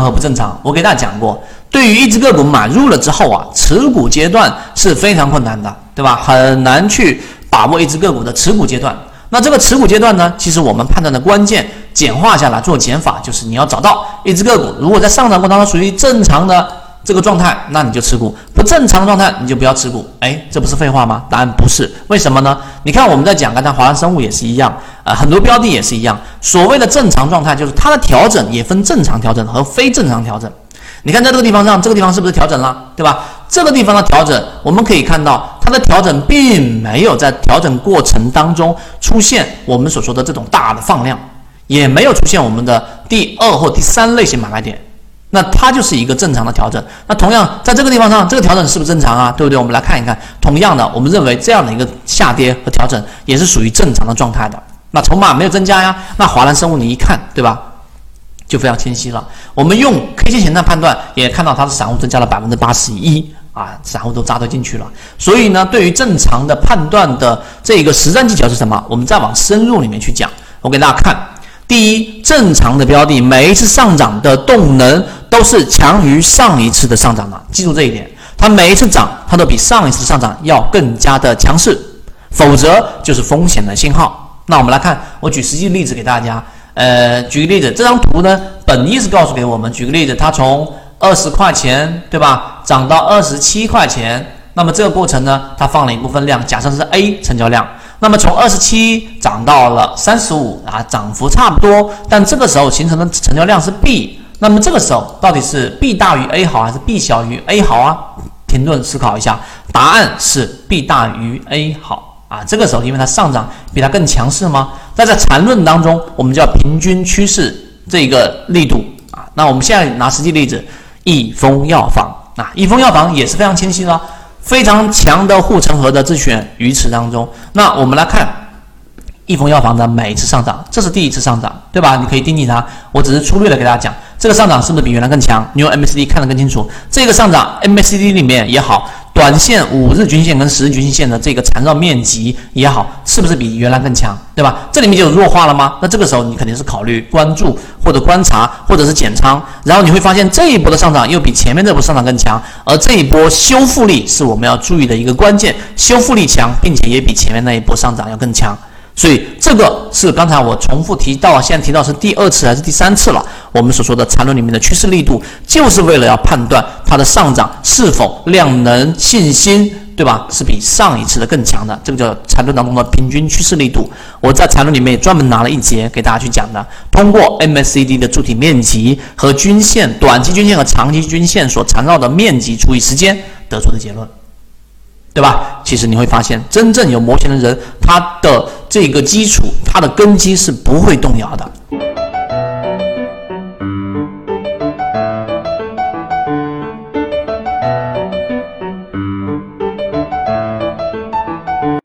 和不正常，我给大家讲过，对于一只个股买入了之后啊，持股阶段是非常困难的，对吧？很难去把握一只个股的持股阶段。那这个持股阶段呢，其实我们判断的关键简化下来做减法，就是你要找到一只个股，如果在上涨过程当中属于正常的这个状态，那你就持股；不正常的状态，你就不要持股。哎，这不是废话吗？答案不是，为什么呢？你看我们在讲刚才华安生物也是一样，啊，很多标的也是一样。所谓的正常状态，就是它的调整也分正常调整和非正常调整。你看在这个地方上，这个地方是不是调整了，对吧？这个地方的调整，我们可以看到它的调整并没有在调整过程当中出现我们所说的这种大的放量，也没有出现我们的第二或第三类型买卖点，那它就是一个正常的调整。那同样在这个地方上，这个调整是不是正常啊？对不对？我们来看一看，同样的，我们认为这样的一个下跌和调整也是属于正常的状态的。那筹码没有增加呀，那华兰生物你一看，对吧？就非常清晰了。我们用 K 线形态判断，也看到它的散户增加了百分之八十一啊，散户都扎堆进去了。所以呢，对于正常的判断的这个实战技巧是什么？我们再往深入里面去讲。我给大家看，第一，正常的标的每一次上涨的动能都是强于上一次的上涨的，记住这一点。它每一次涨，它都比上一次上涨要更加的强势，否则就是风险的信号。那我们来看，我举实际例子给大家。呃，举个例子，这张图呢，本意是告诉给我们，举个例子，它从二十块钱，对吧，涨到二十七块钱，那么这个过程呢，它放了一部分量，假设是 A 成交量，那么从二十七涨到了三十五啊，涨幅差不多，但这个时候形成的成交量是 B，那么这个时候到底是 B 大于 A 好还是 B 小于 A 好啊？停顿思考一下，答案是 B 大于 A 好。啊，这个时候因为它上涨比它更强势吗？在在缠论当中，我们叫平均趋势这个力度啊。那我们现在拿实际例子，益丰药房啊，益丰药房也是非常清晰的，非常强的护城河的自选鱼池当中。那我们来看益丰药房的每一次上涨，这是第一次上涨，对吧？你可以盯紧它，我只是粗略的给大家讲，这个上涨是不是比原来更强？你用 MACD 看得更清楚，这个上涨 MACD 里面也好。短线五日均线跟十日均线的这个缠绕面积也好，是不是比原来更强，对吧？这里面就有弱化了吗？那这个时候你肯定是考虑关注或者观察或者是减仓，然后你会发现这一波的上涨又比前面这波上涨更强，而这一波修复力是我们要注意的一个关键，修复力强，并且也比前面那一波上涨要更强。所以这个是刚才我重复提到，现在提到是第二次还是第三次了？我们所说的缠论里面的趋势力度，就是为了要判断它的上涨是否量能信心，对吧？是比上一次的更强的，这个叫缠论当中的平均趋势力度。我在缠论里面也专门拿了一节给大家去讲的，通过 MACD 的柱体面积和均线、短期均线和长期均线所缠绕的面积除以时间得出的结论。对吧？其实你会发现，真正有模型的人，他的这个基础，他的根基是不会动摇的。